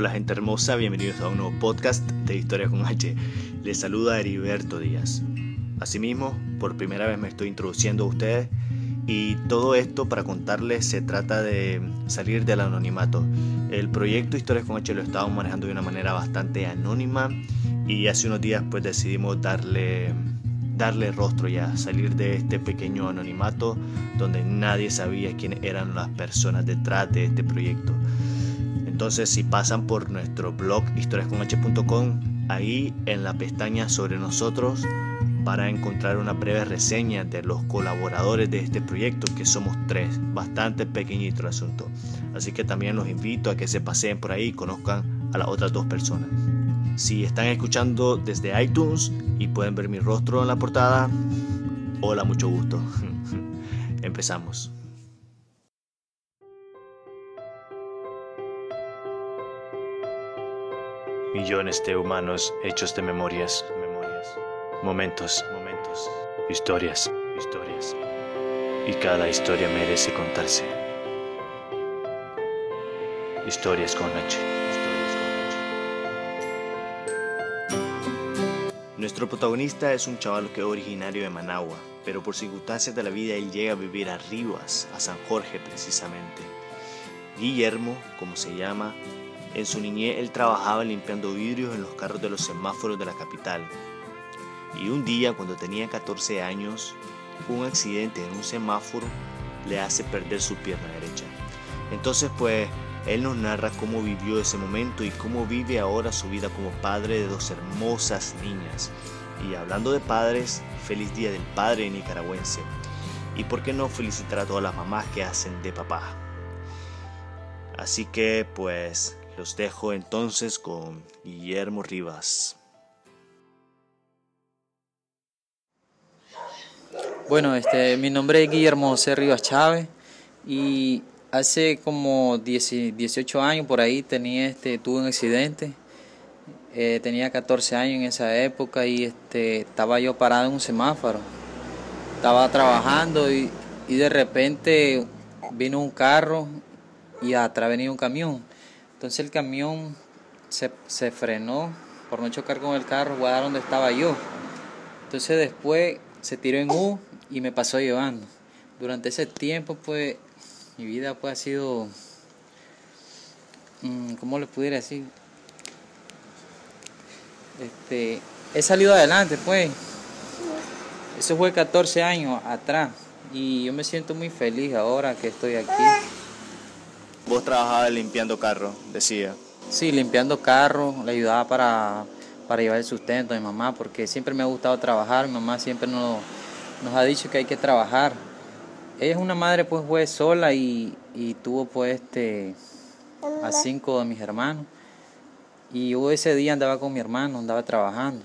Hola gente hermosa, bienvenidos a un nuevo podcast de Historias con H. Les saluda Heriberto Díaz. Asimismo, por primera vez me estoy introduciendo a ustedes y todo esto para contarles se trata de salir del anonimato. El proyecto Historias con H lo estamos manejando de una manera bastante anónima y hace unos días pues decidimos darle darle rostro ya, salir de este pequeño anonimato donde nadie sabía quiénes eran las personas detrás de este proyecto. Entonces, si pasan por nuestro blog historiasconh.com, ahí en la pestaña sobre nosotros van a encontrar una breve reseña de los colaboradores de este proyecto, que somos tres, bastante pequeñito el asunto. Así que también los invito a que se paseen por ahí y conozcan a las otras dos personas. Si están escuchando desde iTunes y pueden ver mi rostro en la portada, hola, mucho gusto. Empezamos. Millones de humanos hechos de memorias, memorias, momentos, momentos, historias, historias. Y cada historia merece contarse. Historias con H. Nuestro protagonista es un chaval que es originario de Managua, pero por circunstancias de la vida él llega a vivir a Rivas, a San Jorge precisamente. Guillermo, como se llama, en su niñez él trabajaba limpiando vidrios en los carros de los semáforos de la capital. Y un día, cuando tenía 14 años, un accidente en un semáforo le hace perder su pierna derecha. Entonces, pues, él nos narra cómo vivió ese momento y cómo vive ahora su vida como padre de dos hermosas niñas. Y hablando de padres, feliz día del padre nicaragüense. Y por qué no felicitar a todas las mamás que hacen de papá. Así que pues los dejo entonces con Guillermo Rivas. Bueno, este, mi nombre es Guillermo José Rivas Chávez y Hace como 18 años por ahí tenía este, tuve un accidente. Eh, tenía 14 años en esa época y este, estaba yo parado en un semáforo. Estaba trabajando y, de repente vino un carro y atrás venía un camión. Entonces el camión se, se frenó por no chocar con el carro, voy a dar donde estaba yo. Entonces después se tiró en U y me pasó llevando. Durante ese tiempo pues mi vida pues ha sido, mm, ¿cómo le pudiera decir? Este, he salido adelante pues. Eso fue 14 años atrás y yo me siento muy feliz ahora que estoy aquí. Vos trabajabas limpiando carros, decía. Sí, limpiando carros, le ayudaba para, para llevar el sustento a mi mamá, porque siempre me ha gustado trabajar, mi mamá siempre nos, nos ha dicho que hay que trabajar ella es una madre pues fue sola y, tuvo pues este a cinco de mis hermanos. Y yo ese día andaba con mi hermano, andaba trabajando.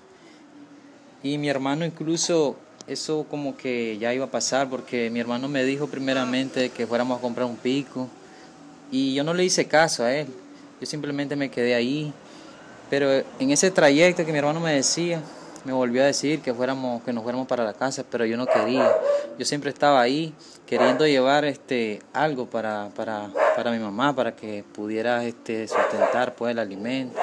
Y mi hermano incluso eso como que ya iba a pasar porque mi hermano me dijo primeramente que fuéramos a comprar un pico y yo no le hice caso a él. Yo simplemente me quedé ahí. Pero en ese trayecto que mi hermano me decía, me volvió a decir que fuéramos que nos fuéramos para la casa, pero yo no quería. Yo siempre estaba ahí queriendo llevar este algo para, para, para mi mamá, para que pudiera este, sustentar pues el alimento.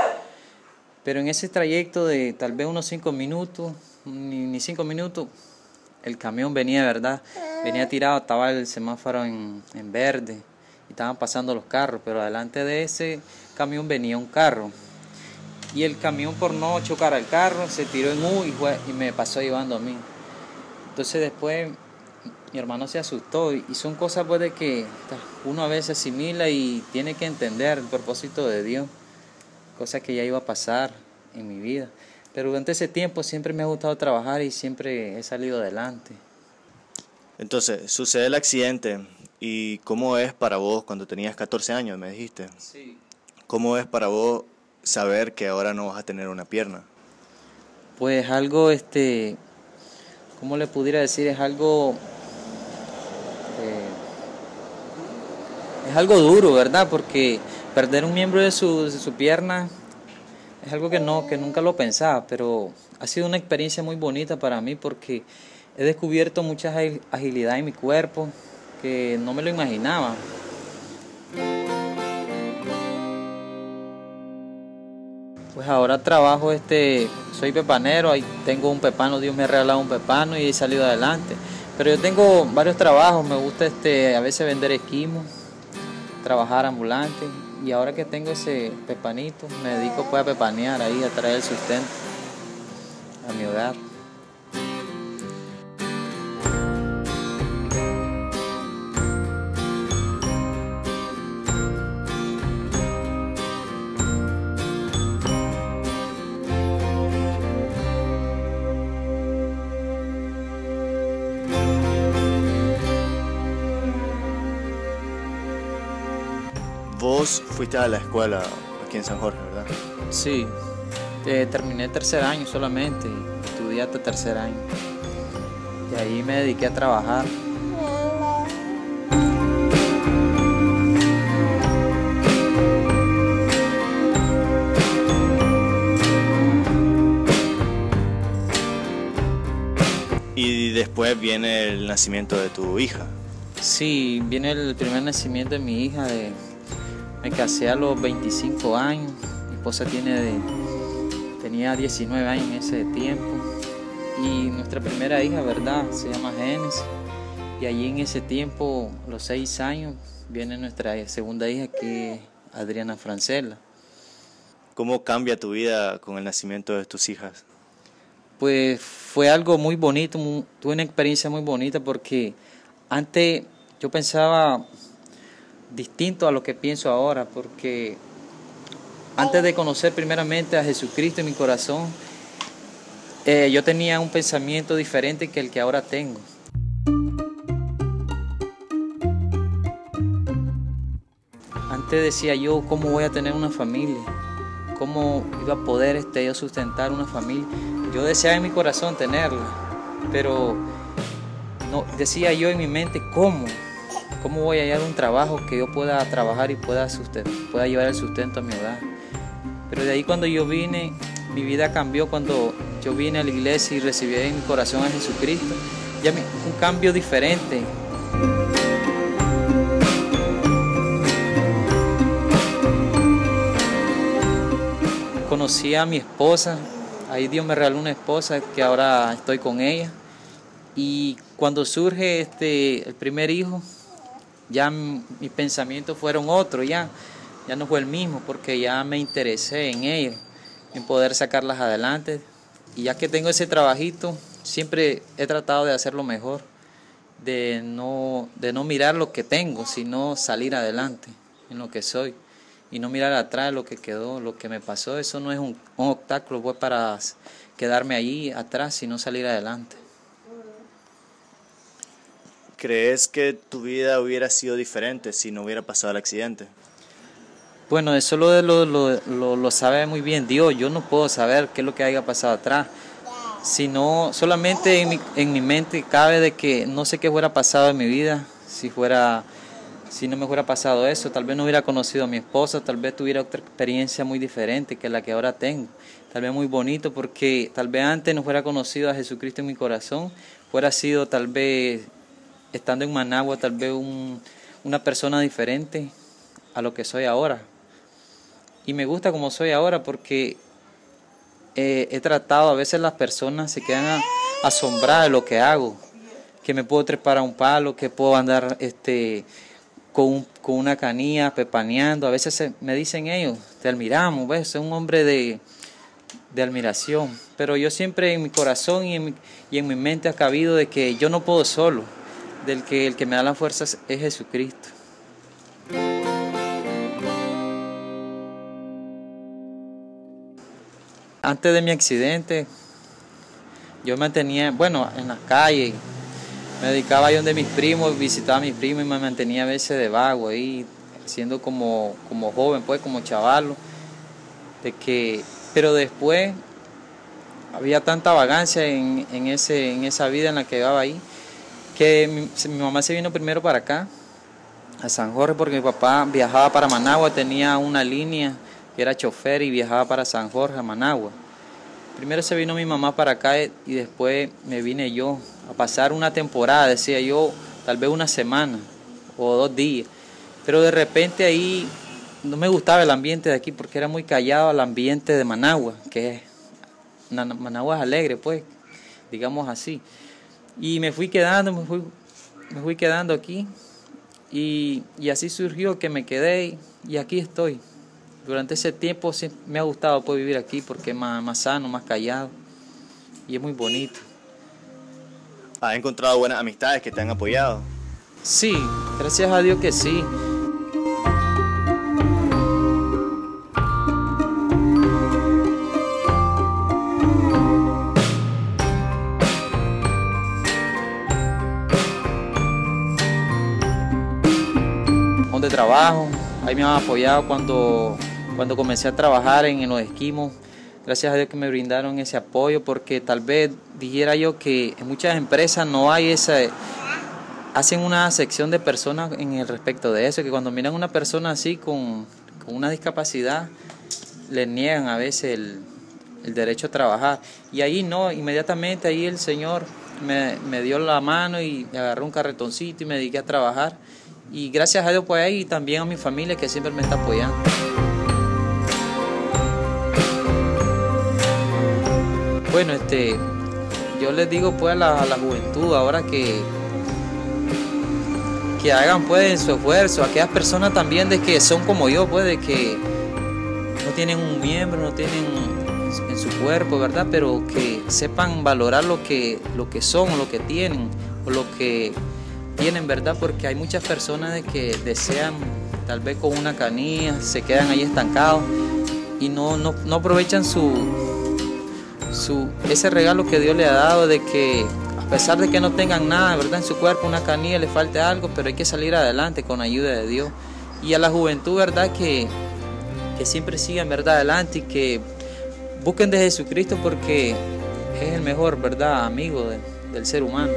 Pero en ese trayecto de tal vez unos cinco minutos, ni, ni cinco minutos, el camión venía, ¿verdad? Venía tirado, estaba el semáforo en, en verde estaban pasando los carros, pero adelante de ese camión venía un carro. Y el camión por no chocar al carro se tiró en U y, y me pasó llevando a mí. Entonces después mi hermano se asustó y son cosas pues de que uno a veces asimila y tiene que entender el propósito de Dios, cosas que ya iba a pasar en mi vida. Pero durante ese tiempo siempre me ha gustado trabajar y siempre he salido adelante. Entonces, sucede el accidente y ¿cómo es para vos cuando tenías 14 años, me dijiste? Sí. ¿Cómo es para vos saber que ahora no vas a tener una pierna? Pues algo, este, ¿cómo le pudiera decir? Es algo es algo duro, ¿verdad? Porque perder un miembro de su, de su pierna es algo que no, que nunca lo pensaba, pero ha sido una experiencia muy bonita para mí porque he descubierto mucha agilidad en mi cuerpo que no me lo imaginaba. Pues ahora trabajo, este, soy pepanero, ahí tengo un pepano, Dios me ha regalado un pepano y he salido adelante. Pero yo tengo varios trabajos, me gusta este, a veces vender esquimos, trabajar ambulante y ahora que tengo ese pepanito me dedico pues a pepanear ahí, a traer el sustento a mi hogar. Vos fuiste a la escuela aquí en San Jorge, ¿verdad? Sí, eh, terminé tercer año solamente, estudié hasta tercer año. Y ahí me dediqué a trabajar. Y después viene el nacimiento de tu hija. Sí, viene el primer nacimiento de mi hija. De, me casé a los 25 años. Mi esposa tiene de, tenía 19 años en ese tiempo. Y nuestra primera hija, ¿verdad? Se llama Génesis. Y allí en ese tiempo, a los 6 años, viene nuestra segunda hija que es Adriana Francela. ¿Cómo cambia tu vida con el nacimiento de tus hijas? Pues fue algo muy bonito, muy- tuve una experiencia muy bonita porque antes yo pensaba distinto a lo que pienso ahora, porque antes de conocer primeramente a Jesucristo en mi corazón, eh, yo tenía un pensamiento diferente que el que ahora tengo. Antes decía yo, ¿cómo voy a tener una familia? ¿Cómo iba a poder este, sustentar una familia? Yo deseaba en mi corazón tenerla, pero no, decía yo en mi mente, ¿cómo? ¿Cómo voy a hallar un trabajo que yo pueda trabajar y pueda, sustentar, pueda llevar el sustento a mi hogar? Pero de ahí cuando yo vine, mi vida cambió cuando yo vine a la iglesia y recibí en mi corazón a Jesucristo. Ya me- un cambio diferente. Conocí a mi esposa, ahí Dios me regaló una esposa que ahora estoy con ella. Y cuando surge este, el primer hijo, ya mis pensamientos fueron otros, ya, ya no fue el mismo, porque ya me interesé en ellos, en poder sacarlas adelante. Y ya que tengo ese trabajito, siempre he tratado de hacerlo mejor, de no, de no mirar lo que tengo, sino salir adelante en lo que soy. Y no mirar atrás lo que quedó, lo que me pasó. Eso no es un, un obstáculo pues, para quedarme allí atrás, sino salir adelante. ¿Crees que tu vida hubiera sido diferente si no hubiera pasado el accidente? Bueno, eso lo, lo, lo, lo, sabe muy bien Dios. Yo no puedo saber qué es lo que haya pasado atrás. Sino solamente en mi, en mi mente cabe de que no sé qué hubiera pasado en mi vida si fuera si no me hubiera pasado eso, tal vez no hubiera conocido a mi esposa, tal vez tuviera otra experiencia muy diferente que la que ahora tengo. Tal vez muy bonito porque tal vez antes no fuera conocido a Jesucristo en mi corazón, fuera sido tal vez estando en Managua, tal vez un, una persona diferente a lo que soy ahora. Y me gusta como soy ahora porque eh, he tratado, a veces las personas se quedan asombradas de lo que hago, que me puedo trepar a un palo, que puedo andar este, con, un- con una canilla pepaneando. A veces se- me dicen ellos, te admiramos, ves, es un hombre de, de admiración. Pero yo siempre en mi corazón y en mi, y en mi mente ha cabido de que yo no puedo solo, del que el que me da las fuerzas es Jesucristo. Antes de mi accidente, yo mantenía, bueno, en las calles, me dedicaba a donde mis primos, visitaba a mis primos y me mantenía a veces de vago ahí, siendo como, como joven, pues, como chavalo. De que, pero después había tanta vagancia en, en, ese, en esa vida en la que llevaba ahí, que mi, mamá se vino primero para acá, a San Jorge, porque mi papá viajaba para Managua, tenía una línea que era chofer y viajaba para San Jorge, a Managua. Primero se vino mi mamá para acá y después me vine yo a pasar una temporada, decía yo, tal vez una semana o dos días. Pero de repente ahí no me gustaba el ambiente de aquí porque era muy callado al ambiente de Managua, que es Managua es alegre, pues, digamos así. Y me fui quedando, me fui, me fui quedando aquí y, y así surgió que me quedé y aquí estoy. Durante ese tiempo me ha gustado pues, vivir aquí porque es más, más sano, más callado y es muy bonito. ¿Has encontrado buenas amistades que te han apoyado? Sí, gracias a Dios que sí. Donde trabajo, ahí me han apoyado cuando, cuando comencé a trabajar en, los esquimos gracias a Dios que me brindaron ese apoyo, porque tal vez dijera yo que en muchas empresas no hay esa, hacen una sección de personas en el respecto de eso, que cuando miran a una persona así con, una discapacidad, le niegan a veces el, derecho a trabajar. Y ahí no, inmediatamente ahí el Señor me, me, dio la mano y me agarró un carretoncito y me dediqué a trabajar. Y gracias a Dios pues ahí y también a mi familia que siempre me está apoyando. Bueno, este, yo les digo pues a la, juventud ahora que, que hagan pues su esfuerzo, aquellas personas también de que son como yo, pues de que no tienen un miembro, no tienen en su cuerpo, ¿verdad? Pero que sepan valorar lo que, lo que son, lo que tienen, o lo que tienen, ¿verdad? Porque hay muchas personas de que desean tal vez con una canilla, se quedan ahí estancados y no, no, no aprovechan su, su, ese regalo que Dios le ha dado de que a pesar de que no tengan nada, ¿verdad? En su cuerpo, una canilla, le falte algo, pero hay que salir adelante con ayuda de Dios. Y a la juventud, ¿verdad? Que, que siempre sigan, ¿verdad? Adelante y que busquen de Jesucristo porque es el mejor, ¿verdad? Amigo del ser humano.